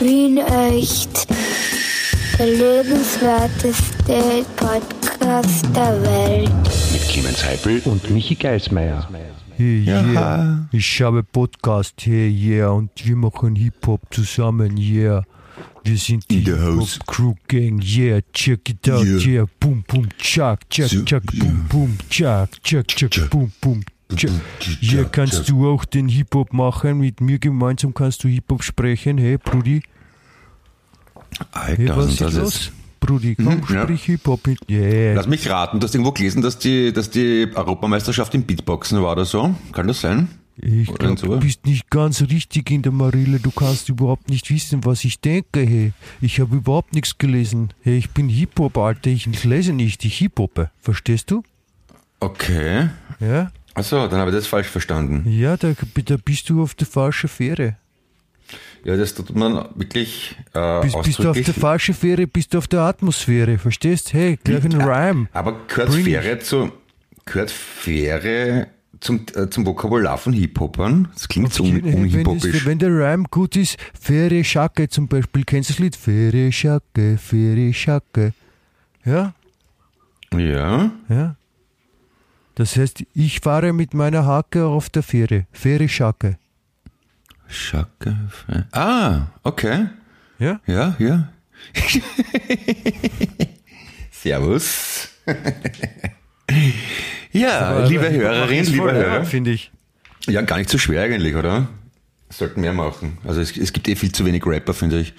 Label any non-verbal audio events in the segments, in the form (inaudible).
Wien echt. Der lebenswerteste Podcast der Welt. Mit Clemens Heipel und Michi Geismeier. Hey, yeah. Ich habe Podcast, hey, yeah, und wir machen Hip-Hop zusammen, yeah. Wir sind die In the house. Hip-Hop Crew Gang, yeah, check it out, Yeah. yeah, boom, boom, chuck, chuck, So, chuck, yeah. boom, boom, chuck, chuck, chuck, Chuck. boom, boom. Hier kannst du auch den Hip-Hop machen, mit mir gemeinsam kannst du Hip-Hop sprechen, hey, Brudi, hey, Alter, was und ist das los? ist. Brudi, komm, ja. sprich Hip-Hop mit, yeah. Lass mich raten, du hast irgendwo gelesen, dass die, dass die Europameisterschaft im Beatboxen war oder so. Kann das sein? Ich glaube, so? du bist nicht ganz richtig in der Marille. Du kannst überhaupt nicht wissen, was ich denke. Hey, ich habe überhaupt nichts gelesen. Hey, ich bin Hip-Hop, Alter. Ich lese nicht, ich Hip-Hoppe. Verstehst du? Okay. Ja? Achso, dann habe ich das falsch verstanden. Ja, da, da bist du auf der falschen Fähre. Ja, das tut man wirklich äh, Bist, bist du auf der falschen Fähre, bist du auf der Atmosphäre. Verstehst? Hey, gleich ein Rhyme. Aber gehört Bring Fähre zu, gehört Fähre zum, äh, zum Vokabular von Hip-Hopern? Das klingt so un unhip-hopisch. wenn der Rhyme gut ist, Fähre Schacke zum Beispiel. Kennst du das Lied? Fähre Schacke, Fähre Schacke. Ja? Ja. Ja. Das heißt, ich fahre mit meiner Hacke auf der Fähre. Fähre Schacke. Schacke. Ah, okay. Ja? Ja, ja. (laughs) Servus. (laughs) ja, liebe Hörerin, lieber Hörer. Finde ich. Ja, gar nicht so schwer eigentlich, oder? Sollten mehr machen. Also es, es gibt eh viel zu wenig Rapper, finde ich.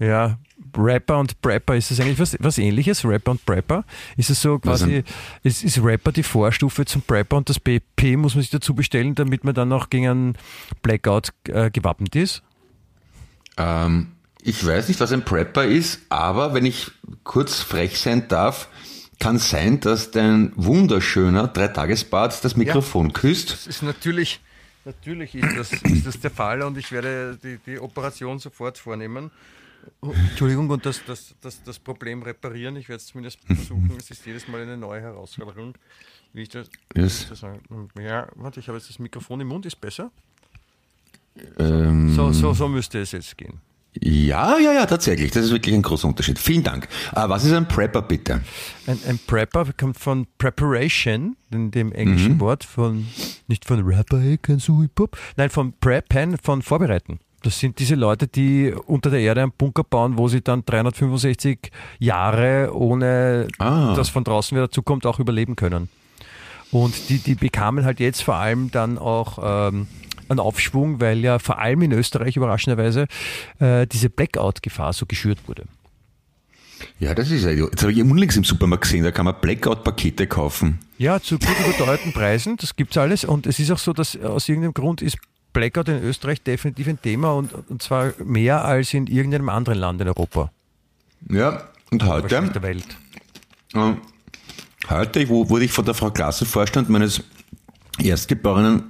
Ja. Rapper und Prepper, ist das eigentlich was, was ähnliches? Rapper und Prepper? Ist es so quasi, ist, ist Rapper die Vorstufe zum Prepper und das BP muss man sich dazu bestellen, damit man dann auch gegen einen Blackout äh, gewappnet ist? Ähm, ich weiß nicht, was ein Prepper ist, aber wenn ich kurz frech sein darf, kann sein, dass dein wunderschöner Dreitagesbad das Mikrofon küsst. Das ist natürlich, natürlich ist das, ist das der Fall und ich werde die, die Operation sofort vornehmen. Entschuldigung, und das, das, das, das Problem reparieren. Ich werde es zumindest versuchen. Es ist jedes Mal eine neue Herausforderung. Wie ich das, Yes. das sagen- ja, warte, ich habe jetzt das Mikrofon im Mund, ist besser? Ähm, So, so, so müsste es jetzt gehen. Ja, ja, ja, tatsächlich. Das ist wirklich ein großer Unterschied. Vielen Dank. Äh, was ist ein Prepper bitte? Ein, ein Prepper kommt von Preparation, in dem englischen Wort von, nicht von Rapper, hey, kennst du Hip-Hop? Nein, von Preppen, von Vorbereiten. Das sind diese Leute, die unter der Erde einen Bunker bauen, wo sie dann 365 Jahre ohne Ah. dass von draußen wieder zukommt, auch überleben können. Und die, die bekamen halt jetzt vor allem dann auch ähm, einen Aufschwung, weil ja vor allem in Österreich überraschenderweise äh, diese Blackout-Gefahr so geschürt wurde. Ja, das ist ja. Jetzt habe ich unlängst im Supermarkt gesehen, da kann man Blackout-Pakete kaufen. Ja, zu gut überteuerten Preisen, das gibt's alles. Und es ist auch so, dass aus irgendeinem Grund ist Blackout in Österreich definitiv ein Thema und, und zwar mehr als in irgendeinem anderen Land in Europa. Ja, und heute, der Welt. äh, heute wo- wurde ich von der Frau Klassenvorstand meines Erstgeborenen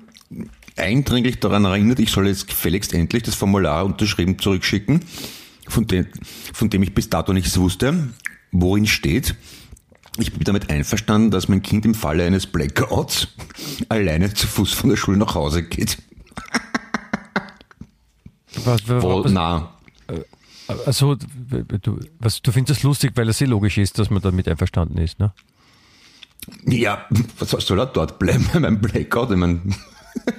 eindringlich daran erinnert, ich soll jetzt gefälligst endlich das Formular unterschrieben zurückschicken, von dem, von dem ich bis dato nichts wusste, worin steht. Ich bin damit einverstanden, dass mein Kind im Falle eines Blackouts (laughs) alleine zu Fuß von der Schule nach Hause geht. Was, was, Wo, was, na, also, du, was, du findest das lustig, weil es sehr logisch ist, dass man damit einverstanden ist, ne? ja, was soll er dort bleiben (laughs) bei meinem Blackout? Ich meine,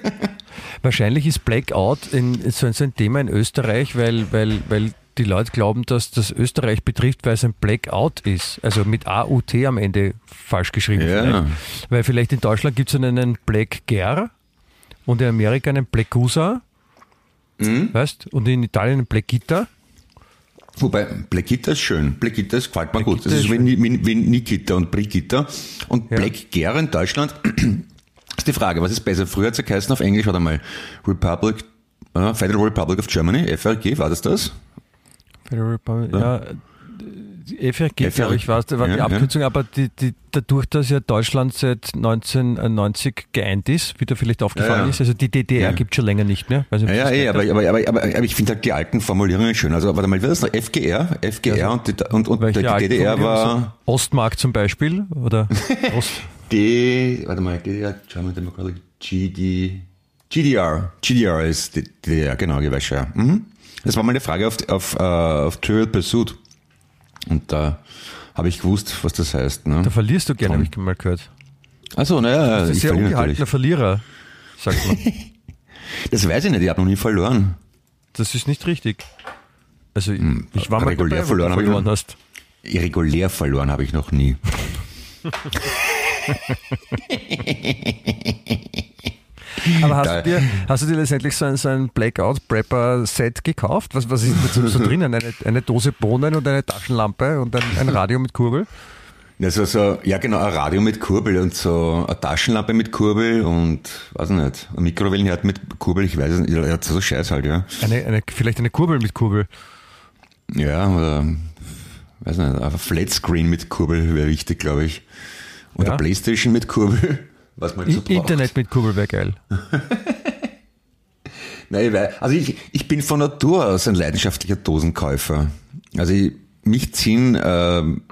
(laughs) Wahrscheinlich ist Blackout in, so, ein, so ein Thema in Österreich, weil, weil, weil die Leute glauben, dass das Österreich betrifft, weil es ein Blackout ist. Also mit AUT am Ende falsch geschrieben. Ja. Vielleicht. Weil vielleicht in Deutschland gibt es einen Black Ger und in Amerika einen Black Usa. Weißt? Und in Italien einen Gitter. Wobei, Blackita ist schön. Blackita ist, gefällt mir gut. Das ist ist wie, wie, wie Nikita und Brigitta. Und Ja. Black Gare in Deutschland (clears throat) ist die Frage, was ist besser? Früher hat es ja geheißen auf Englisch, warte mal, Republic, äh, Federal Republic of Germany, FRG, war das das? Federal Republic, ja. die FRG, FRG, glaube ich, war das war die ja, ja. Abkürzung, aber die, die, dadurch, dass ja Deutschland seit 1990 geeint ist, wie dir vielleicht aufgefallen Ja, ja. ist, also die DDR Ja. gibt schon länger nicht mehr. Nicht, Ja, ja, aber, aber, aber, aber, ich finde halt die alten Formulierungen schön. Also, warte mal, wie war das noch? FGR? FGR Ja, so- und, die, und, und die DDR war So Ostmark zum Beispiel oder (laughs) Ost, D, warte mal, DDR, German Democratic, GD, GDR. GDR ist die DDR, genau, ich weiß schon, ja. Mhm. Das war mal eine Frage auf, auf, äh, auf Trivial Pursuit. Und da habe ich gewusst, was das heißt. Ne? Da verlierst du gerne, habe ich mal gehört. Achso, naja, Das ist ich verliere ungehaltener. Verlierer, sagt man. (laughs) Das weiß ich nicht, ich habe noch nie verloren. Das ist nicht richtig. Also ich, ich war mal Hm, regulär dabei, verloren du verloren hast. Irregulär verloren habe ich noch nie. (laughs) (laughs) Aber hast Da- du, dir, hast du dir letztendlich so ein, so ein Blackout-Prepper-Set gekauft? Was, was ist da so, drinnen? Eine, eine Dose Bohnen und eine Taschenlampe und ein, ein Radio mit Kurbel? Also so, ja genau, ein Radio mit Kurbel und so eine Taschenlampe mit Kurbel und, weiß ich nicht, ein Mikrowellenherd mit Kurbel, ich weiß es nicht, ja, so Scheiß halt, ja. Eine, eine, vielleicht eine Kurbel mit Kurbel. Ja, oder, weiß nicht, ein Flatscreen mit Kurbel wäre wichtig, glaube ich. Oder Ja. Playstation mit Kurbel, was man so braucht. Internet mit Kurbel wäre geil. (laughs) Nein, ich weiß, also ich, ich bin von Natur aus ein leidenschaftlicher Dosenkäufer. Also ich, mich ziehen ähm,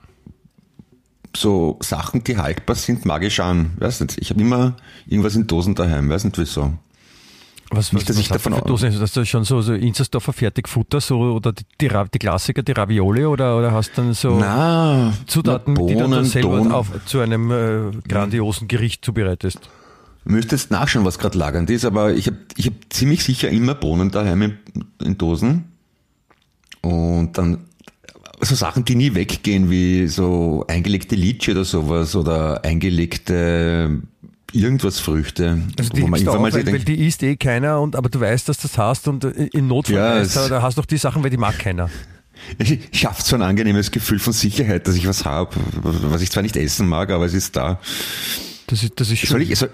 so Sachen, die haltbar sind, magisch an. Weiß nicht, ich habe immer irgendwas in Dosen daheim, weiß nicht wieso. Was, Nicht, dass ich hast du davon für Dosen? Hast du schon so, so Inzersdorfer Fertigfutter so, oder die, die, die Klassiker, die Ravioli oder, oder hast du dann so Na, Zutaten, na, die du dann Bohnen, selber Bohnen. auf, zu einem äh, grandiosen Gericht zubereitest? Müsste jetzt nachschauen, was gerade lagernd ist, aber ich habe ich hab ziemlich sicher immer Bohnen daheim in, in Dosen. Und dann so Sachen, die nie weggehen, wie so eingelegte Litsche oder sowas oder eingelegte irgendwas Früchte. Also die wo man irgendwann mal weil, die isst eh keiner, und, aber du weißt, dass du das hast und äh, in Notfall Ja, weißt, da hast du doch die Sachen, weil die mag keiner. ich schafft so ein angenehmes Gefühl von Sicherheit, dass ich was habe, was ich zwar nicht essen mag, aber es ist da. Das ist, das ist Soll schon. ich, soll,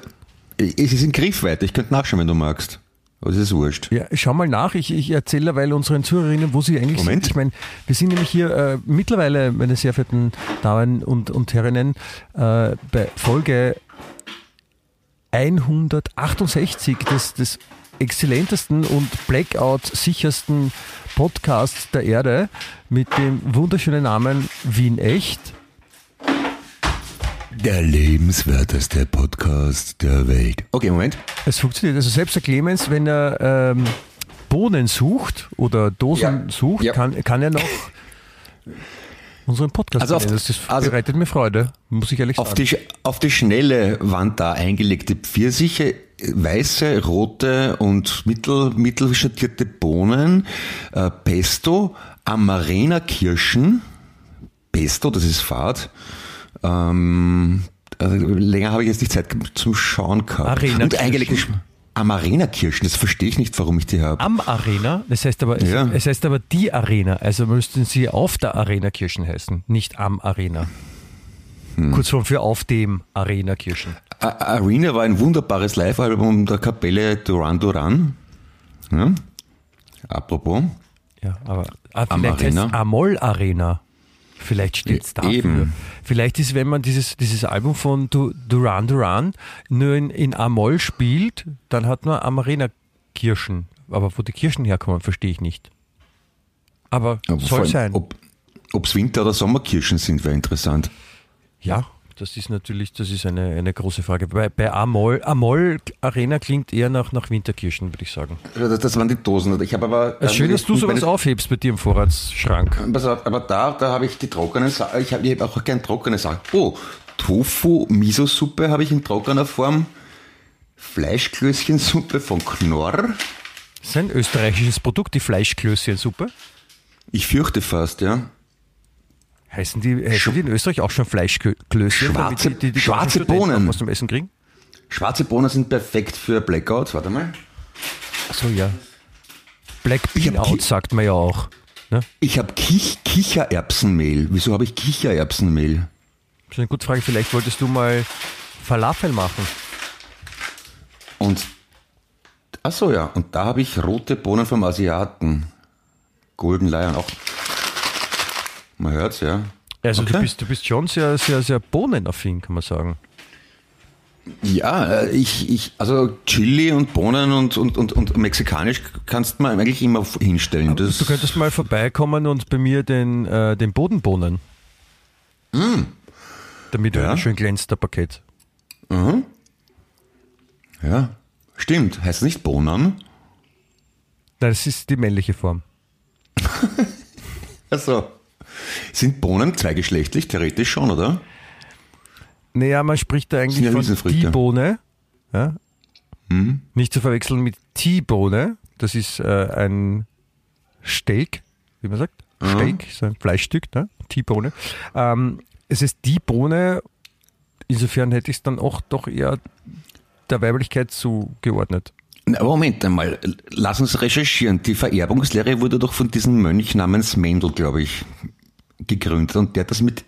es ist in Griffweite, ich könnte nachschauen, wenn du magst. Aber es ist wurscht. Ja, schau mal nach. Ich, ich erzähle derweil unseren Zuhörerinnen, wo sie eigentlich Moment. sind. Ich meine, wir sind nämlich hier äh, mittlerweile, meine sehr verehrten Damen und, und Herrinnen, äh, bei Folge 168 des, des exzellentesten und Blackout-sichersten Podcasts der Erde mit dem wunderschönen Namen Wien Echt. Der lebenswerteste Podcast der Welt. Okay, Moment. Es funktioniert. Also selbst der Clemens, wenn er ähm, Bohnen sucht oder Dosen Ja. sucht, Ja. kann, kann er noch unseren Podcast Also auf-. Das also- bereitet mir Freude, muss ich ehrlich Auf sagen. die, auf die Schnelle waren da eingelegte Pfirsiche, weiße, rote und mittel, mittelschattierte Bohnen, äh, Pesto, Amarena-Kirschen, Pesto, das ist Fad. Ähm, also länger habe ich jetzt nicht Zeit zum Schauen gehabt. Arena-Kirschen. Und eingelegte Sch- Amarena-Kirschen, das verstehe ich nicht, warum ich die habe. Am Arena, das heißt aber, es, Ja. es heißt aber die Arena, also müssten sie auf der Arena Kirchen heißen, nicht am Arena. Hm. Kurzform für auf dem Arena Kirchen. A- Arena war ein wunderbares Live-Album der Kapelle Duran Duran. Ja. Apropos. Ja, aber ah, Am vielleicht Arena? Amol Arena. Vielleicht steht es dafür. eben. Vielleicht ist, wenn man dieses, dieses Album von Du- Duran Duran nur in, in Amol spielt, dann hat man am Arena Kirschen. Aber wo die Kirschen herkommen, verstehe ich nicht. Aber Aber soll allem, sein. Ob es Winter- oder Sommerkirschen sind, wäre interessant. Ja, das ist natürlich, das ist eine, eine große Frage. Bei, bei Amol, Amol Arena klingt eher nach, nach Winterkirchen, würde ich sagen. Also Das, das waren die Dosen. Ich habe aber. Ist schön, dass du sowas aufhebst bei dir im Vorratsschrank. Aber da, da habe ich die trockenen Sachen. Ich habe hab auch gern trockene Sachen. Oh, Tofu-Miso-Suppe habe ich in trockener Form. Fleischklößchensuppe von Knorr. Das ist ein österreichisches Produkt, die Fleischklößchensuppe. Ich fürchte fast, ja. Heißen die, heißen die in Österreich auch schon Fleischklößchen? damit Schwarze- die, die, die schwarze Bohnen. Was zum Essen kriegen? Schwarze Bohnen sind perfekt für Blackouts. Warte mal. Achso, ja. Black Bean Out sagt man ja auch. Ne? Ich habe Kich Kichererbsenmehl. Wieso habe ich Kichererbsenmehl? Das ist eine gute Frage. Vielleicht wolltest du mal Falafel machen. Und ach so ja, und da habe ich rote Bohnen vom Asiaten. Golden Lion auch. Man hört's ja. Also du, Okay. bist, du bist schon sehr, sehr, sehr bohnenaffin, kann man sagen. Ja, äh, ich, ich, also Chili und Bohnen und, und, und, und mexikanisch kannst man eigentlich immer hinstellen. Das, Du könntest mal vorbeikommen und bei mir den, äh, den Boden bohnen. Damit du Ja. schön glänzt, der Paket. ja, stimmt. Heißt nicht Bohnen? Nein, das ist die männliche Form. (laughs) Also, sind Bohnen zweigeschlechtlich? Theoretisch schon, oder? Naja, man spricht da eigentlich von Hülsenfrüchte. die Bohne. Ja? Hm? Nicht zu verwechseln mit T-Bohne. Das ist äh, ein Steak, wie man sagt. Steak, so ein Fleischstück, ne? T-Bohne. Ähm, es ist die Bohne, insofern hätte ich es dann auch doch eher der Weiblichkeit zugeordnet. Na, aber Moment einmal, lass uns recherchieren. Die Vererbungslehre wurde doch von diesem Mönch namens Mendel, glaube ich, gegründet. Und der hat das mit,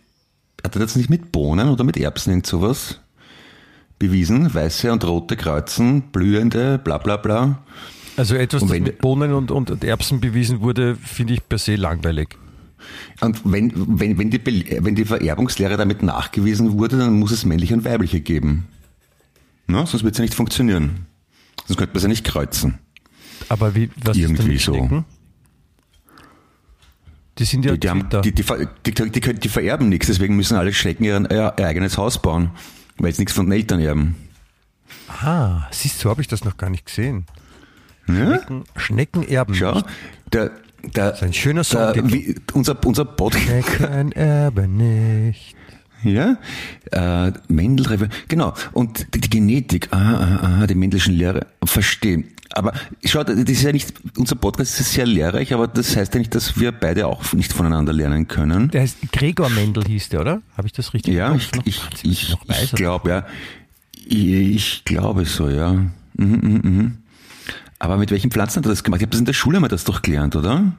hat er das nicht mit Bohnen oder mit Erbsen irgend sowas bewiesen? Weiße und rote Kreuzen, blühende, bla bla bla. Also etwas, Und das mit Bohnen und, und, und Erbsen bewiesen wurde, finde ich per se langweilig. Und wenn, wenn, wenn, die, wenn die Vererbungslehre damit nachgewiesen wurde, dann muss es männliche und weibliche geben. Na, sonst wird es ja nicht funktionieren. Sonst könnte man es ja nicht kreuzen. Aber wie, was Irgendwie ist so. Schnecken? Die sind ja Die, die, haben, die, die, können- die vererben nichts, deswegen müssen alle Schnecken ihr, ihr eigenes Haus bauen, weil sie nichts von den Eltern erben. Ah, siehst du, so habe ich das noch gar nicht gesehen. Ja? Schnecken, Schnecken erben Schau, der, der, ist ein schöner der, Songtitel. wie, unser, unser Podcast, Schnecken erben nicht. Ja, äh, Mendel, genau, und die, die Genetik, ah, ah, ah, die Mendelschen Lehre, verstehe. Aber schau, das ist ja nicht, unser Podcast ist sehr lehrreich, aber das heißt ja nicht, dass wir beide auch nicht voneinander lernen können. Der heißt Gregor Mendel hieß der, oder? Habe ich das richtig Ja, ich, ich, ich, ich er. glaube, ja. Ich, ich glaube so, ja. Mhm, mhm, mhm. Aber mit welchen Pflanzen hat er das gemacht? Ich habe das in der Schule mal das doch gelernt, oder?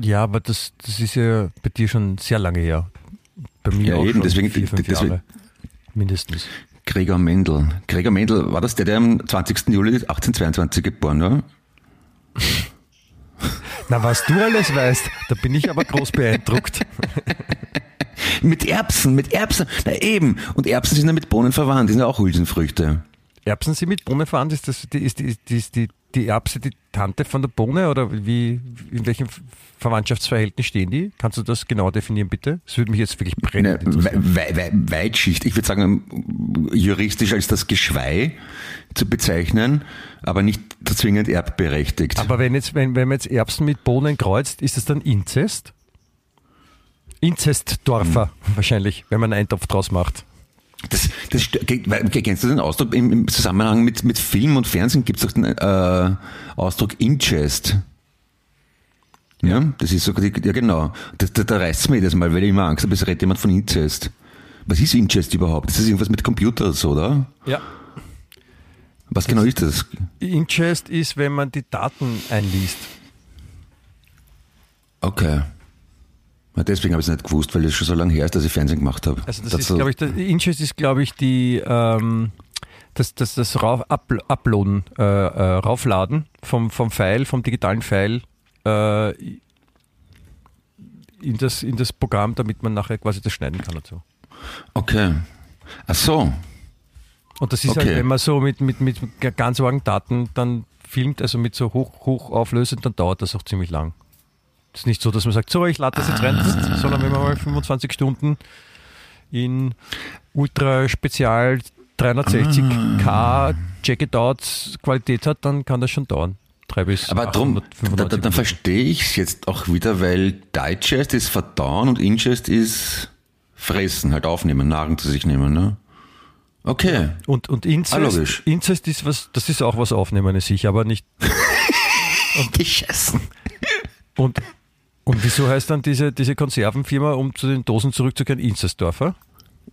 Ja, aber das, das ist ja bei dir schon sehr lange her. Bei mir Ja, auch eben, schon deswegen- vier, fünf deswegen- Jahre. Mindestens. Gregor Mendel. Gregor Mendel, war das der, der am 20. Juli 1822 geboren war? (laughs) Na, was du alles weißt, da bin ich aber groß beeindruckt. (laughs) Mit Erbsen, mit Erbsen. Na eben. Und Erbsen sind ja mit Bohnen verwandt, die sind ja auch Hülsenfrüchte. Erbsen sind mit Bohne verwandt? Ist, das, die, ist, die, die, ist die, die Erbse die Tante von der Bohne oder wie, in welchem Verwandtschaftsverhältnis stehen die? Kannst du das genau definieren, bitte? Das würde mich jetzt wirklich interessieren. We We We Weitschicht, ich würde sagen, juristisch als das Geschwei zu bezeichnen, aber nicht zwingend erbberechtigt. Aber wenn, jetzt, wenn, wenn man jetzt Erbsen mit Bohnen kreuzt, ist das dann Inzest? Inzestdorfer Hm. wahrscheinlich, wenn man einen Eintopf draus macht. Das, das, kennst du den Ausdruck im, im Zusammenhang mit, mit Film und Fernsehen gibt es auch den äh, Ausdruck Incest. Ja, das ist so, die- ja genau. Das, da, da reißt es mir jedes Mal, weil ich immer Angst habe, es redet jemand von Incest. Was ist Incest überhaupt? Ist das irgendwas mit Computer oder so, oder? Ja. Was genau ist das? Ingest ist, wenn man die Daten einliest. Okay. Deswegen habe ich es nicht gewusst, weil es schon so lange her ist, dass ich Fernsehen gemacht habe. Also das Dazu- ist, glaube ich, der Ingest ist, glaube ich, die ähm, das, das, das Rauf, Upl Uploaden, äh, äh, Raufladen vom, vom File, vom digitalen File äh, in, das, in das Programm, damit man nachher quasi das schneiden kann und so. Okay. Ach so. Und das ist Okay. halt, wenn man so mit, mit, mit ganz argen Daten dann filmt, also mit so hoch, hoch auflösend, dann dauert das auch ziemlich lang. Es ist nicht so, dass man sagt, so, ich lade das jetzt rein, sondern wenn man mal 25 Stunden in Ultra Spezial 360k Check It Out Qualität hat, dann kann das schon dauern. Drei bis Aber drum, 895 da, da, dann verstehe ich es jetzt auch wieder, weil Digest ist verdauen und Ingest ist fressen, halt aufnehmen, Nahrung zu sich nehmen, ne? Okay. Und, und Ah, Inzest, logisch. Inzest ist was, das ist auch was Aufnehmen sicher, aber nicht. Geschossen. (laughs) Und, und wieso heißt dann diese, diese Konservenfirma, um zu den Dosen zurückzukehren, Inzestdorfer?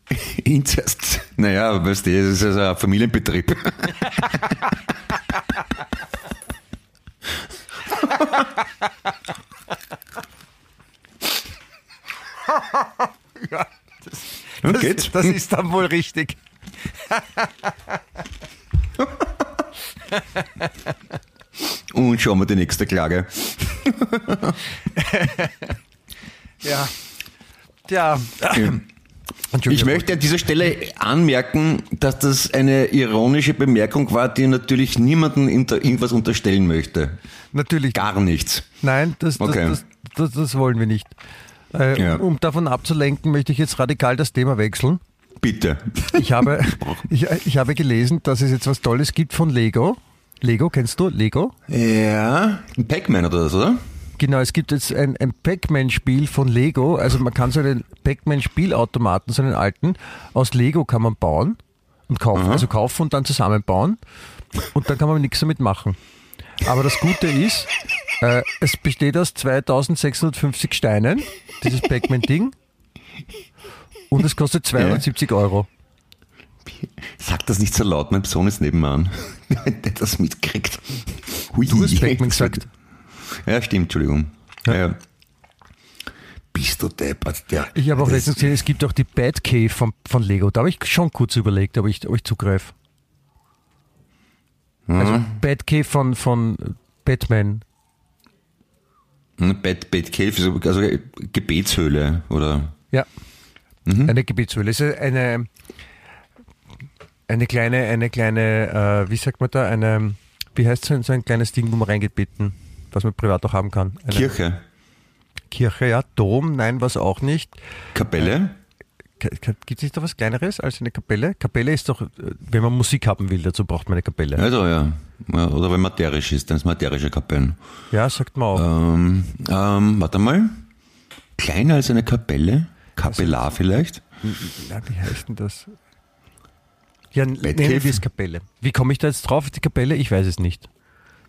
(laughs) Incest. Naja, weißt du, das ist also ein Familienbetrieb. Und geht's? Das ist dann wohl richtig. (laughs) Und schauen wir die nächste Klage. (laughs) Ja. Tja. Ich möchte an dieser Stelle anmerken, dass das eine ironische Bemerkung war, die natürlich niemanden irgendwas unterstellen möchte. Natürlich. Gar nichts. Nein, das, das, Okay. das, das, das wollen wir nicht. Äh, Ja. Um davon abzulenken, möchte ich jetzt radikal das Thema wechseln. Bitte. Ich habe, (laughs) ich, ich habe gelesen, dass es jetzt was Tolles gibt von Lego. Lego, kennst du Lego? Ja, ein Pac-Man oder so, oder? Genau, es gibt jetzt ein, ein Pac-Man-Spiel von Lego. Also man kann so einen Pac-Man-Spielautomaten, so einen alten, aus Lego kann man bauen und kaufen. Aha. Also kaufen und dann zusammenbauen. Und dann kann man nichts damit machen. Aber das Gute ist, äh, es besteht aus 2650 Steinen, dieses Pac-Man-Ding. Und es kostet 270 Euro. Sag das nicht so laut, mein Sohn ist nebenan. (laughs) Der das mitkriegt. Hui, Du hast Pac-Man gesagt. Ja, stimmt, Entschuldigung. Ja. Ja. Bist du deppert? Der, Ich habe auch letztens gesehen, es gibt auch die Batcave von, von Lego. Da habe ich schon kurz überlegt, ob ich, ob ich zugreife. Also Batcave von, von Batman. Hm, Bad, Bad Cave, also also Gebetshöhle oder Ja. Eine Gebetshöhle. Es ist eine, eine kleine, eine kleine, äh, wie sagt man da, eine, wie heißt so ein, so ein kleines Ding, wo man reingeht beten, was man privat auch haben kann. Eine Kirche, Kirche, ja. Dom, nein, was auch nicht. Kapelle. Gibt es nicht da was Kleineres als eine Kapelle? Kapelle ist doch, äh, wenn man Musik haben will, dazu braucht man eine Kapelle. Also ja. Oder wenn materisch ist, dann ist materische Kapellen. Ja, sagt man auch. Ähm, ähm, warte mal. Kleiner als eine Kapelle? Kapellar vielleicht? Na, wie heißt denn das? Ja, es Kapelle. Wie komme ich da jetzt drauf, die Kapelle? Ich weiß es nicht.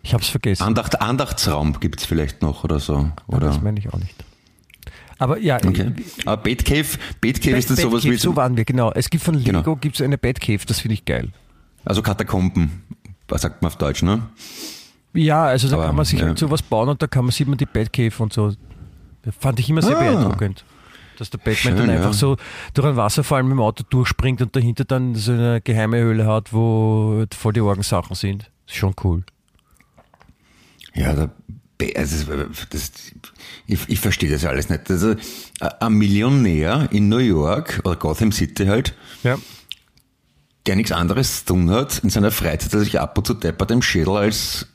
Ich habe es vergessen. Andacht, Andachtsraum gibt's vielleicht noch oder so. Ja, Oder? Das meine ich auch nicht. Aber ja, Okay. Aber Batcave, Batcave ist das sowas Batcave, wie so waren wir, genau. Es gibt von Lego Genau. gibt's eine Batcave, das finde ich geil. also Katakomben, was sagt man auf Deutsch, ne? Ja, also da Aber, kann man sich ja. halt sowas bauen und da kann man sieht man die Batcave und so. Das fand ich immer sehr Ah. beeindruckend. Dass der Batman Schön, dann einfach ja. so durch einen Wasserfall mit dem Auto durchspringt und dahinter dann so eine geheime Höhle hat, wo voll die Orgensachen sind. Ist schon cool. Ja, da, also das, das, ich, ich verstehe das alles nicht. Also, ein Millionär in New York oder Gotham City halt, Ja. der nichts anderes zu tun hat in seiner Freizeit, als sich ab und zu deppert im Schädel als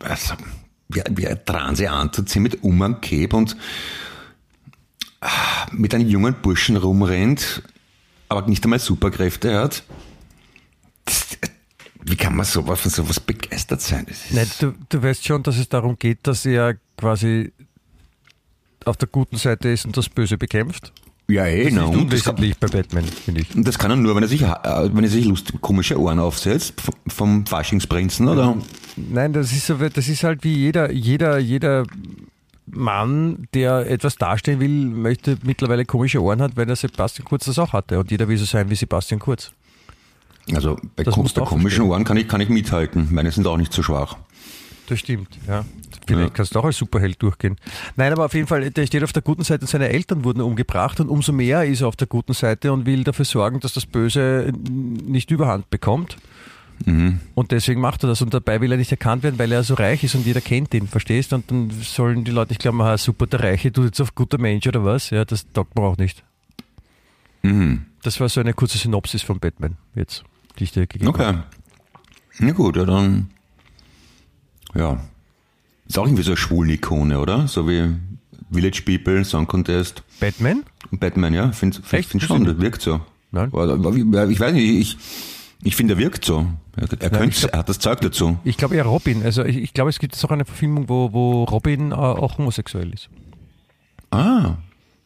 also, wie, wie ein Transe anzuziehen mit Umhangcape und mit einem jungen Burschen rumrennt, aber nicht einmal Superkräfte hat. Das, wie kann man sowas, von sowas begeistert sein? Nein, du, du weißt schon, dass es darum geht, dass er quasi auf der guten Seite ist und das Böse bekämpft. ja, eh, Das na, ist und das kann, unwesentlich bei Batman, finde ich. und das kann er nur, wenn er sich, äh, wenn er sich lustig, komische Ohren aufsetzt, vom, vom Faschingsprinzen, oder? Nein, das ist, so, das ist halt wie jeder, jeder, jeder Mann, der etwas darstellen will, möchte mittlerweile komische Ohren hat, weil der Sebastian Kurz das auch hatte. Und jeder will so sein wie Sebastian Kurz. Also bei, Das auch komischen. Ohren kann ich, kann ich mithalten. Meine sind auch nicht so schwach. Das stimmt, ja. Vielleicht Ja. kannst du auch als Superheld durchgehen. Nein, aber auf jeden Fall, der steht auf der guten Seite, seine Eltern wurden umgebracht und umso mehr ist er auf der guten Seite und will dafür sorgen, dass das Böse nicht überhand bekommt. Mhm. Und deswegen macht er das und dabei will er nicht erkannt werden, weil er so reich ist und jeder kennt ihn, verstehst? Und dann sollen die Leute nicht glauben, ah, super, der Reiche tut jetzt auf guter Mensch oder was? Ja, das taugt man auch nicht. Mhm. Das war so eine kurze Synopsis von Batman jetzt, die ich dir gegeben habe. Okay. Na gut, ja dann. Ja. Ist auch irgendwie so eine Schwulen-Ikone, oder? So wie Village People, Song Contest Batman? Batman, ja. Find, find, Echt? find schon, das wirkt so. Nein. Ich weiß nicht, ich, ich finde, er wirkt so. Er, er, könnte, ich glaub- er hat das Zeug dazu. Ich glaube eher Robin. Also ich, ich glaube, es gibt auch eine Verfilmung, wo, wo Robin äh, auch homosexuell ist. Ah.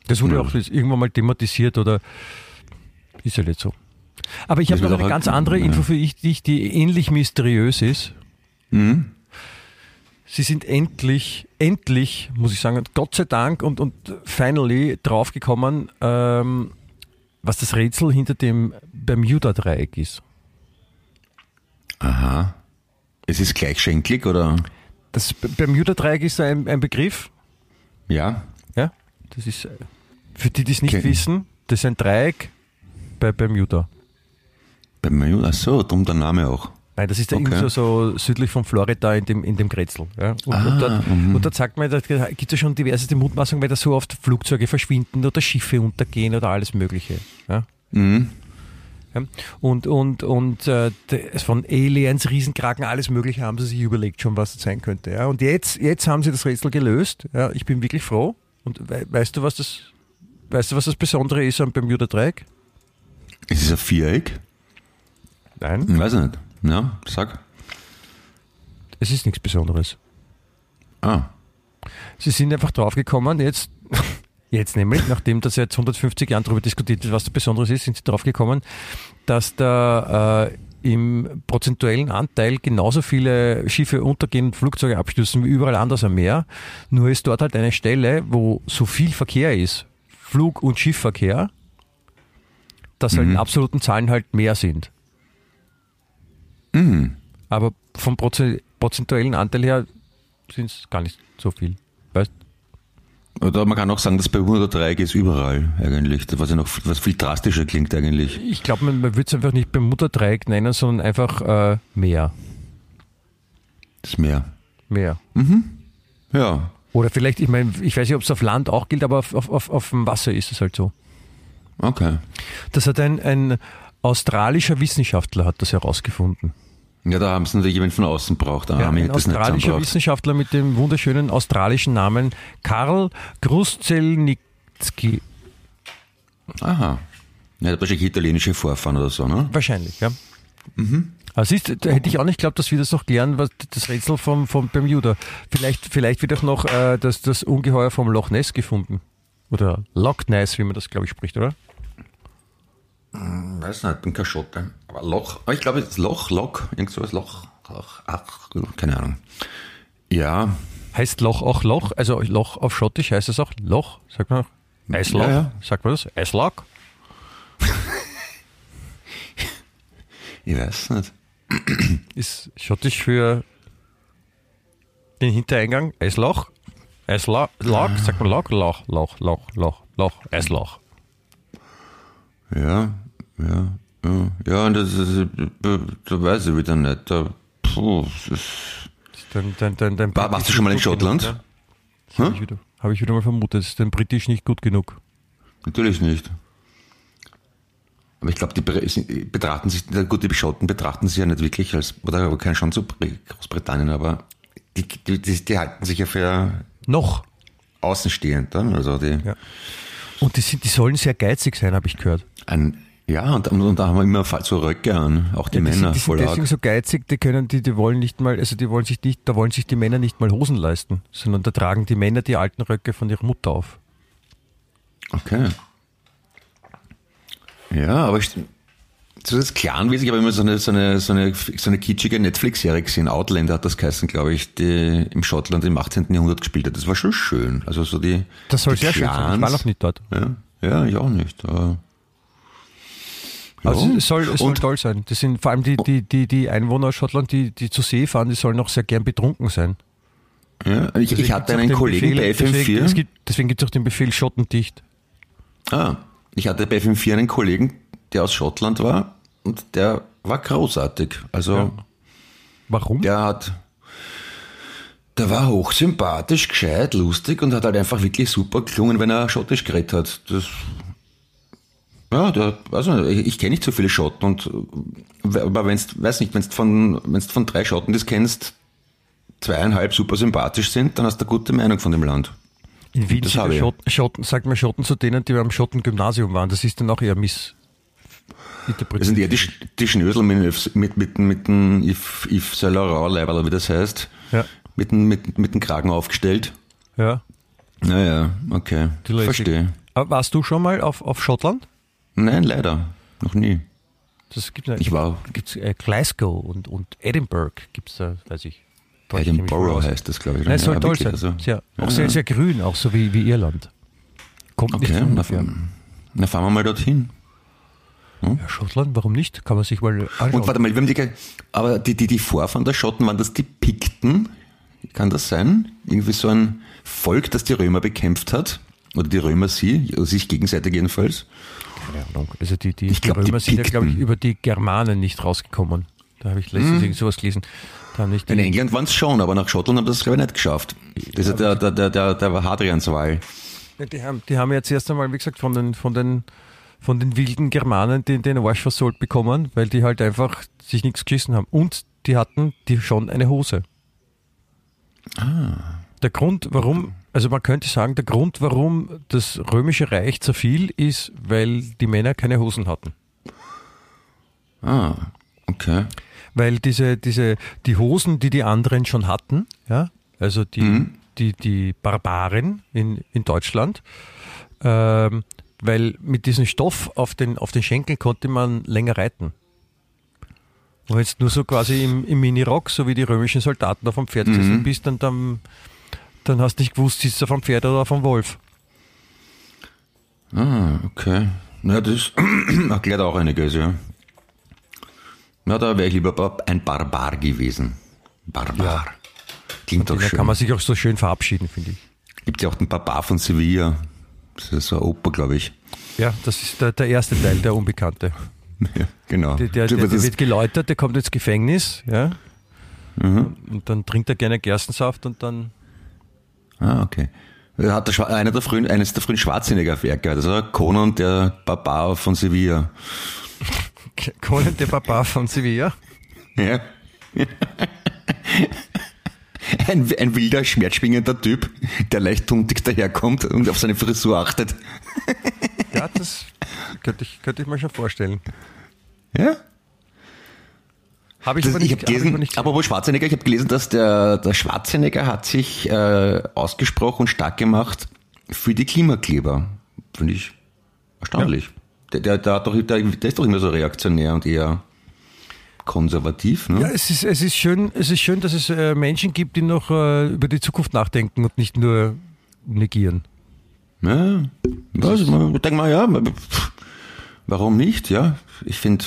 Das wurde Ja. auch irgendwann mal thematisiert oder ist ja nicht so. Aber ich habe noch eine ganz halt- andere. Info für dich, die ähnlich mysteriös ist. Mhm. Sie sind endlich, endlich, muss ich sagen, Gott sei Dank und, und finally draufgekommen, ähm, was das Rätsel hinter dem Bermuda-Dreieck ist. Aha. Es ist gleichschenklig, oder? Das Bermuda-Dreieck ist ein, ein Begriff, Ja. ja, das ist, für die, die es nicht Okay. wissen, das ist ein Dreieck bei Bermuda. Ach so, drum der Name auch. Nein, das ist da Okay. irgendwo so südlich von Florida in dem, in dem Grätzl. Ja? Und, Ah, und, dort, mhm. und dort sagt man, da gibt es ja schon diverse Mutmaßungen, weil da so oft Flugzeuge verschwinden oder Schiffe untergehen oder alles Mögliche. Ja? Mhm. Ja? Und, und, und äh, von Aliens, Riesenkraken, alles Mögliche haben sie sich überlegt schon, was das sein könnte. Ja? Und jetzt, jetzt haben sie das Rätsel gelöst. Ja? Ich bin wirklich froh. Und we weißt du, was das, weißt du, was das Besondere ist am Bermuda Dreieck? Es ist ein Viereck? Nein, Ich weiß nicht. Ja, sag. es ist nichts Besonderes. Ah. Sie sind einfach draufgekommen, jetzt, jetzt nämlich, nachdem das jetzt 150 Jahren darüber diskutiert wird, was das Besonderes ist, sind sie draufgekommen, dass da äh, im prozentuellen Anteil genauso viele Schiffe untergehen und Flugzeuge abstürzen wie überall anders am Meer. Nur ist dort halt eine Stelle, wo so viel Verkehr ist, Flug- und Schiffverkehr, dass halt in absoluten Zahlen halt mehr sind. Aber vom Proze- prozentuellen Anteil her sind es gar nicht so viel. Oder man kann auch sagen, das Bermuda-Dreieck ist überall eigentlich, was ja noch was viel drastischer klingt eigentlich. Ich glaube, man, man würde es einfach nicht Bermuda-Dreieck nennen, sondern einfach äh, Meer. Das Meer. Meer. Ja. Oder vielleicht, ich meine, ich weiß nicht, ob es auf Land auch gilt, aber auf, auf, auf, auf dem Wasser ist es halt so. Okay. Das hat ein, ein australischer Wissenschaftler hat das herausgefunden. Ja, da haben sie natürlich jemanden von außen braucht. Ja, ein australischer. Wissenschaftler mit dem wunderschönen australischen Namen Karl Gruszelnicki. Aha. Ja, hat wahrscheinlich italienische Vorfahren oder so, ne? Wahrscheinlich, ja. Aber siehst du, da hätte ich auch nicht geglaubt, dass wir das noch klären, was das Rätsel vom, vom Bermuda. Vielleicht, vielleicht wird auch noch äh, das, das Ungeheuer vom Loch Ness gefunden. Oder Loch Ness, wie man das, glaube ich, spricht, oder? Weiß nicht, bin kein Schotte. Aber Loch, ich glaube, das Loch, Loch, irgend sowas, Loch, Loch, ach, keine Ahnung. Ja, Heißt Loch auch Loch? Also Loch auf Schottisch heißt es auch Loch? Sagt man auch? Eisloch? Ja, ja. Sagt man das? Eisloch? (laughs) ich weiß nicht. (clears throat) Ist Schottisch für den Hintereingang? Eisloch? Eisloch? Loch? Sagt man Loch? Loch, Loch, Loch, Loch, Loch, Eisloch. Ja, ja, ja. Ja, und das ist, äh, da weiß ich wieder nicht. Da, puh, das ist, Dann, dann, dann, dann War- warst du schon mal in Schottland? genug, ja? Habe ich, wieder- hab ich wieder mal vermutet. Ist dann britisch nicht gut genug. natürlich nicht. Aber ich glaube, die betrachten sich, gut, die Schotten betrachten sich ja nicht wirklich als, oder aber kein schon zu Br- Großbritannien, aber die, die, die, die halten sich ja für Noch. außenstehend dann. Also die, Ja. Und die, sind, die sollen sehr geizig sein, habe ich gehört. ein, ja, und, und da haben wir immer so Röcke an, auch die Ja, die Männer sind, die sind deswegen arg. so geizig, die können, die, die wollen nicht mal, also die wollen sich nicht, da wollen sich die Männer nicht mal Hosen leisten, sondern da tragen die Männer die alten Röcke von ihrer Mutter auf. Okay. Ja, aber ich, so das ich habe immer so eine, so eine, so eine, so eine kitschige Netflix-Serie gesehen, Outlander hat das geheißen, glaube ich, die im Schottland im 18. Jahrhundert gespielt hat. Das war schon schön. Also so die. Das soll die sehr schön sein. Ich war Clans. noch nicht dort. Ja, ja, ich auch nicht. Aber. Also es soll, es soll Und- toll sein. Das sind vor allem die, die, die, die Einwohner aus Schottland, die, die zu See fahren, die sollen auch sehr gern betrunken sein. ja, ich, ich Deswegen hatte einen Kollegen Befehl, bei Deswegen, FM4. es gibt, deswegen gibt es auch den Befehl Schottendicht. Ah, ich hatte bei FM4 einen Kollegen, der aus Schottland war und der war großartig. Also Ja. Warum? der hat, der war hochsympathisch, gescheit, lustig und hat halt einfach wirklich super gelungen, wenn er Schottisch geredet hat. Das, ja, der, also ich, kenne nicht so viele Schotten und äh, aber wenn's, weiß nicht, wenn's von, wenn's von drei Schotten das kennst, zweieinhalb super sympathisch sind, dann hast du eine gute Meinung von dem Land. In Wien das sind. Schotten, Schotten, sagt man Schotten zu denen, die beim Schotten-Gymnasium waren. Das ist dann auch eher miss. Das sind eher die, die Schnösel mit, mit, mit, mit dem If, If Saint-Laurent-Leiberl, oder wie das heißt. Ja. Mit, dem- mit, mit dem Kragen aufgestellt. Ja, Naja, okay. Verstehe. Aber warst du schon mal auf, auf Schottland? Nein, leider. Noch nie. Das gibt Ich war gibt's, äh, Glasgow und, und Edinburgh gibt es da, weiß ich. Edinburgh heißt das, glaube ich. Nein, es soll Ja, toll wirklich, sein. also- sehr, auch Ja, sehr, sehr grün, auch so wie, wie Irland. Kommt nicht Okay, von na, ungefähr. na fahren wir mal dorthin. Ja, Schottland, warum nicht? Kann man sich mal anschauen. Und warte mal, wir haben die, aber die, die, die Vorfahren der Schotten, waren das die Pikten? Kann das sein? Irgendwie so ein Volk, das die Römer bekämpft hat? Oder die Römer sie, also sich gegenseitig jedenfalls? Keine Ahnung. Also die, die, Ich glaub, die die Römer sind ja, glaube ich, über die Germanen nicht rausgekommen. Da habe ich letztens irgend sowas gelesen. In England waren es schon, aber nach Schottland haben das, glaube ich, nicht geschafft. Das ist der, der, der, der, der Hadrians Wahl. Ja, Die haben, die haben jetzt erst einmal, wie gesagt, von den, von den, von den wilden Germanen den, den Arsch versohlt bekommen, weil die halt einfach sich nichts geschissen haben. Und die hatten die schon eine Hose. Der Grund, warum, also man könnte sagen, der Grund, warum das römische Reich zerfiel, ist, weil die Männer keine Hosen hatten. Ah, okay. Weil diese, diese, die Hosen, die die anderen schon hatten, ja, also die, die, die Barbarin in, in Deutschland, ähm, weil mit diesem Stoff auf den, auf den Schenkeln konnte man länger reiten. Und jetzt nur so quasi im, im Mini-Rock, so wie die römischen Soldaten auf dem Pferd gesessen bist, dann, dann, dann hast du nicht gewusst, du auf dem Pferd oder dem Wolf. Ah, okay. Na, das (clears throat) erklärt auch einiges, ja. Na, da wäre ich lieber ein Barbar gewesen. Barbar. Klingt doch Da schön. kann man sich auch so schön verabschieden, finde ich. Gibt ja auch den Barbar von Sevilla. Das ist so eine Oper, glaube ich. Ja, das ist der, der erste Teil, der Unbekannte. (laughs) Ja, genau. Der, der, der, wird geläutert, der kommt ins Gefängnis, ja. Mhm. Und dann trinkt er gerne Gerstensaft und dann. Ah, okay. Er hat der, einer der frühen, eines der frühen Schwarzenegger-Werke, also Conan der Barbar von Sevilla. Conan der Papa von Sevilla. Ja. Ein, ein wilder, schmerzschwingender Typ, der leicht tuntig daherkommt und auf seine Frisur achtet. Ja, das könnte ich, könnte ich mir schon vorstellen. Ja? Habe ich, Das, ich nicht, hab ich aber gelesen, nicht aber wo Schwarzenegger, ich habe gelesen, dass der, der Schwarzenegger hat sich äh, ausgesprochen und stark gemacht für die Klimakleber. Finde ich erstaunlich. Der, der, der, hat doch, der, der ist doch immer so reaktionär und eher konservativ. Ne? Ja, es ist, es ist schön, es ist schön, dass es äh, Menschen gibt, die noch äh, über die Zukunft nachdenken und nicht nur negieren. Ja, was, ich denke mal, ja, warum nicht, ja. Ich finde,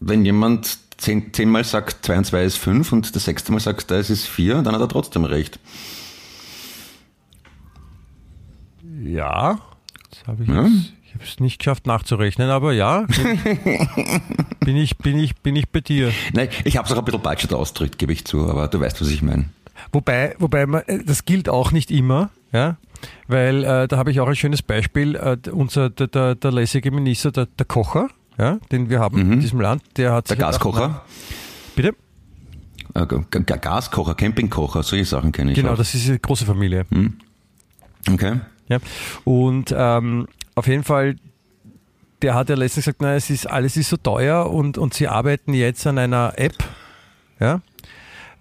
wenn jemand zehn, zehnmal sagt, zwei und zwei ist fünf und das sechste Mal sagt, es ist vier, dann hat er trotzdem recht. Ja, das habe ich Ja. jetzt, ich habe es nicht geschafft nachzurechnen, aber ja, (laughs) bin ich, bin ich, bin ich bei dir. Nein, ich habe es auch ein bisschen budget ausgedrückt, gebe ich zu, aber du weißt, was ich meine. Wobei, wobei man, äh, das gilt auch nicht immer, ja, weil äh, da habe ich auch ein schönes Beispiel. Äh, unser der, der, der lässige Minister, der, der Kocher, ja, den wir haben in diesem Land, der hat Mhm. Der Gaskocher, Bitte? äh, Gaskocher, Campingkocher, solche Sachen kenne ich Genau, auch. das ist eine große Familie. Okay. Ja. Und ähm, auf jeden Fall, der hat ja letztens gesagt, na, es ist alles ist so teuer und, und sie arbeiten jetzt an einer App, ja,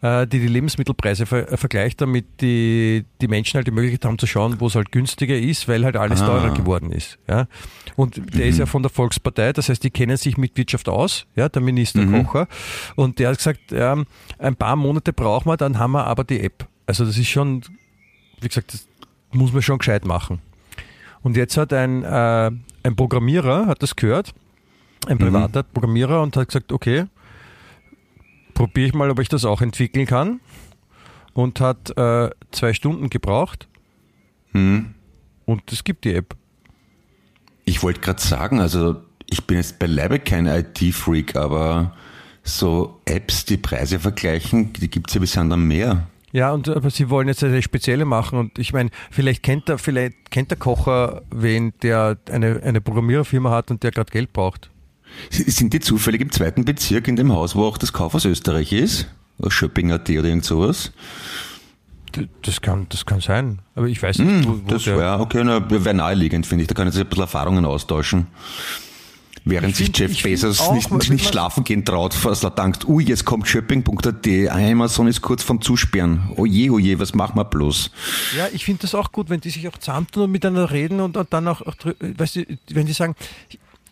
die die Lebensmittelpreise ver äh, vergleicht, damit die, die Menschen halt die Möglichkeit haben zu schauen, wo es halt günstiger ist, weil halt alles Ah. teurer geworden ist. Ja. Und der ist ja von der Volkspartei, das heißt, die kennen sich mit Wirtschaft aus, ja, der Minister Kocher. Und der hat gesagt, ja, ein paar Monate brauchen wir, dann haben wir aber die App. Also das ist schon, wie gesagt, das muss man schon gescheit machen. Und jetzt hat ein, äh, ein Programmierer, hat das gehört, ein privater Programmierer und hat gesagt, okay, probiere ich mal, ob ich das auch entwickeln kann. Und hat äh, zwei Stunden gebraucht Hm. und es gibt die App. Ich wollte gerade sagen, also ich bin jetzt beileibe kein IT-Freak, aber so Apps, die Preise vergleichen, die gibt's ja bis anderen mehr. Ja, und aber sie wollen jetzt eine spezielle machen und ich meine, vielleicht kennt der, vielleicht kennt der Kocher wen, der eine, eine Programmiererfirma hat und der gerade Geld braucht. Sind die zufällig im zweiten Bezirk in dem Haus, wo auch das Kaufhaus Österreich ist? Shopping.at oder irgend sowas? Das kann, das kann sein. Aber ich weiß nicht, wo, wo Hm, Das der, wäre okay, na, wäre naheliegend, finde ich. Da können sie ein bisschen Erfahrungen austauschen. Während Ich sich find- Jeff Bezos auch, nicht, nicht man- schlafen gehen traut, falls er denkt, ui, jetzt kommt Shopping.at, Amazon ist kurz vom Zusperren. Oje, oje, was machen wir bloß? Ja, ich finde das auch gut, wenn die sich auch zusammentun und miteinander reden und, und dann auch, auch weißt du, wenn die sagen,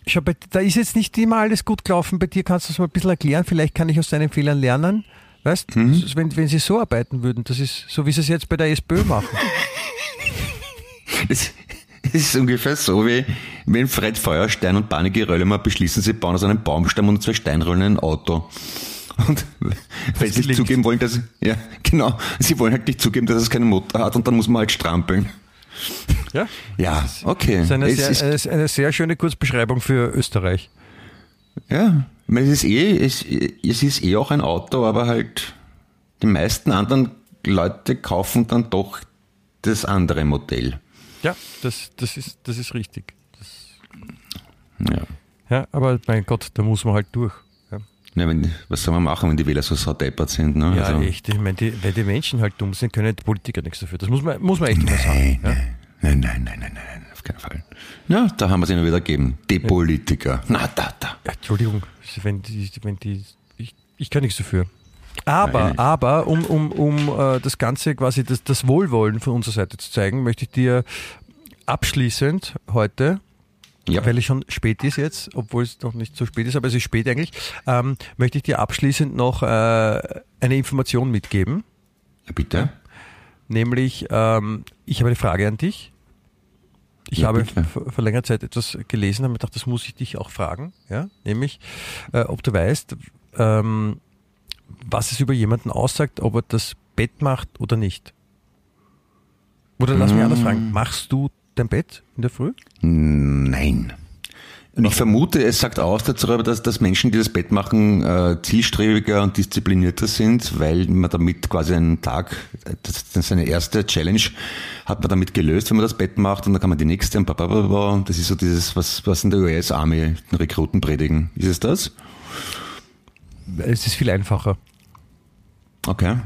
schau, bei, da ist jetzt nicht immer alles gut gelaufen, bei dir kannst du es mal ein bisschen erklären, vielleicht kann ich aus deinen Fehlern lernen. Weißt du, wenn, wenn sie so arbeiten würden, das ist so, wie sie es jetzt bei der SPÖ machen. Es ist ungefähr so, wie wenn Fred Feuerstein und Barney Gerölle beschließen, sie bauen aus einem Baumstamm und zwei Steinrollen ein Auto. Und wenn sie nicht zugeben wollen, dass, ja, genau, sie wollen halt nicht zugeben, dass es keine Motor hat und dann muss man halt strampeln. Ja? Ja, okay. Das ist eine, Es sehr, ist- es ist eine sehr schöne Kurzbeschreibung für Österreich. Ja, es ist eh, es, es ist eh auch ein Auto, aber halt die meisten anderen Leute kaufen dann doch das andere Modell. Ja, das, das, ist, das ist richtig. Ja. Ja, aber mein Gott, da muss man halt durch. Ja, ja wenn, was soll man machen, wenn die Wähler so saudeppert sind? Ne? ja Also- echt. Ich meine, die, weil die Menschen halt dumm sind, können die Politiker nichts dafür. Das muss man, muss man echt mal sagen. Ja? Nein, nein, nein, nein, nein, auf keinen Fall. Ja, da haben wir es ihnen wieder gegeben. Die Politiker. Na, da, da. Ja, Entschuldigung, wenn die, wenn die, ich, ich kann nichts dafür. Aber, Nein. aber um, um, um äh, das Ganze quasi, das, das Wohlwollen von unserer Seite zu zeigen, möchte ich dir abschließend heute, Ja. weil es schon spät ist jetzt, obwohl es noch nicht so spät ist, aber es ist spät eigentlich, ähm, möchte ich dir abschließend noch äh, eine Information mitgeben. Ja, bitte. Nämlich, ähm, ich habe eine Frage an dich. Ich Ja, habe vor, längerer Zeit etwas gelesen, habe mir gedacht, das muss ich dich auch fragen. Ja? Nämlich, äh, ob du weißt, ähm, was es über jemanden aussagt, ob er das Bett macht oder nicht. Oder lass mich anders Mm. fragen, machst du dein Bett in der Früh? Nein. Und ich vermute, es sagt aus darüber, dass, dass Menschen, die das Bett machen, äh, zielstrebiger und disziplinierter sind, weil man damit quasi einen Tag, das, ist eine erste Challenge, hat man damit gelöst, wenn man das Bett macht und dann kann man die nächste und blablabla. Das ist so dieses, was, was in der US-Army den Rekruten predigen. Ist es das? Es ist viel einfacher. Okay.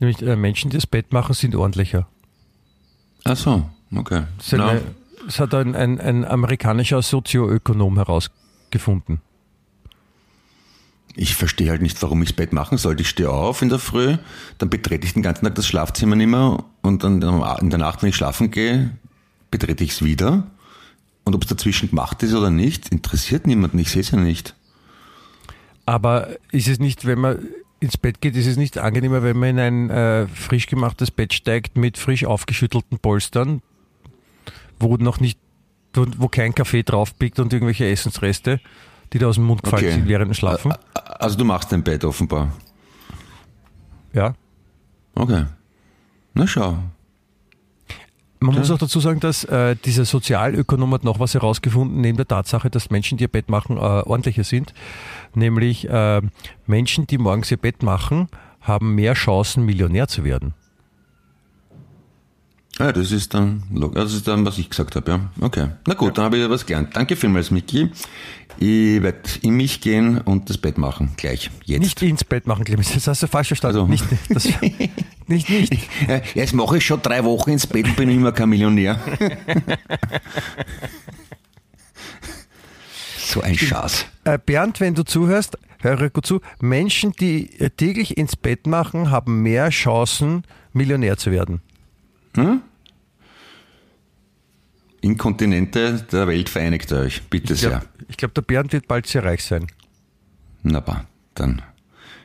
Nämlich äh, Menschen, die das Bett machen, sind ordentlicher. Ach so, okay. Das, ist eine, das hat ein, ein, ein amerikanischer Sozioökonom herausgefunden. Ich verstehe halt nicht, warum ich das Bett machen sollte. Ich stehe auf in der Früh, dann betrete ich den ganzen Tag das Schlafzimmer nicht mehr und dann in der Nacht, wenn ich schlafen gehe, betrete ich es wieder. Und ob es dazwischen gemacht ist oder nicht, interessiert niemanden. Ich sehe es ja nicht. Aber ist es nicht, wenn man ins Bett geht, ist es nicht angenehmer, wenn man in ein äh, frisch gemachtes Bett steigt mit frisch aufgeschüttelten Polstern, wo noch nicht, wo, kein Kaffee drauf biegt und irgendwelche Essensreste, die da aus dem Mund gefallen Okay. sind während dem Schlafen? Also du machst dein Bett offenbar. Ja. Okay. Na schau. Man muss auch dazu sagen, dass äh, dieser Sozialökonom hat noch was herausgefunden, neben der Tatsache, dass Menschen, die ihr Bett machen, äh, ordentlicher sind. Nämlich äh, Menschen, die morgens ihr Bett machen, haben mehr Chancen, Millionär zu werden. Ja, das ist dann, das ist dann, was ich gesagt habe, ja. Okay. Na gut, dann habe ich was gelernt. Danke vielmals, Miki. Ich werde in mich gehen und das Bett machen. Gleich. Jetzt. Nicht ins Bett machen, Clemens. Das hast du falsch verstanden. Also. Nicht, das, (laughs) nicht, nicht. Ja, Jetzt mache ich schon drei Wochen ins Bett und bin immer kein Millionär. (laughs) so ein Schatz. Äh, Bernd, wenn du zuhörst, höre gut zu. Menschen, die äh, täglich ins Bett machen, haben mehr Chancen, Millionär zu werden. Inkontinente der Welt vereinigt euch. Bitte Ich glaube, sehr. glaub, der Bernd wird bald sehr reich sein. Na, ba, dann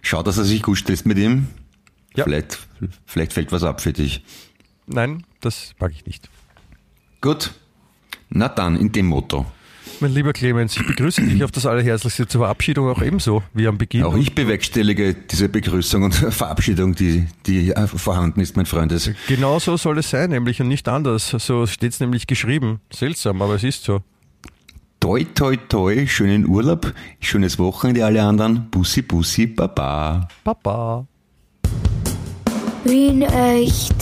schau, dass er sich gut stellt mit ihm. Ja. Vielleicht, vielleicht fällt was ab für dich. Nein, das mag ich nicht. Gut. Na dann, in dem Motto. Mein lieber Clemens, ich begrüße dich auf das Allerherzlichste zur Verabschiedung auch ebenso wie am Beginn. Auch ich bewerkstellige diese Begrüßung und (laughs) Verabschiedung, die, die äh, vorhanden ist, mein Freundes. Genau so soll es sein, nämlich und nicht anders. So steht es nämlich geschrieben. Seltsam, aber es ist so. Toi, toi, toi, schönen Urlaub, schönes Wochenende alle anderen. Bussi, bussi, baba. Papa. Wien echt.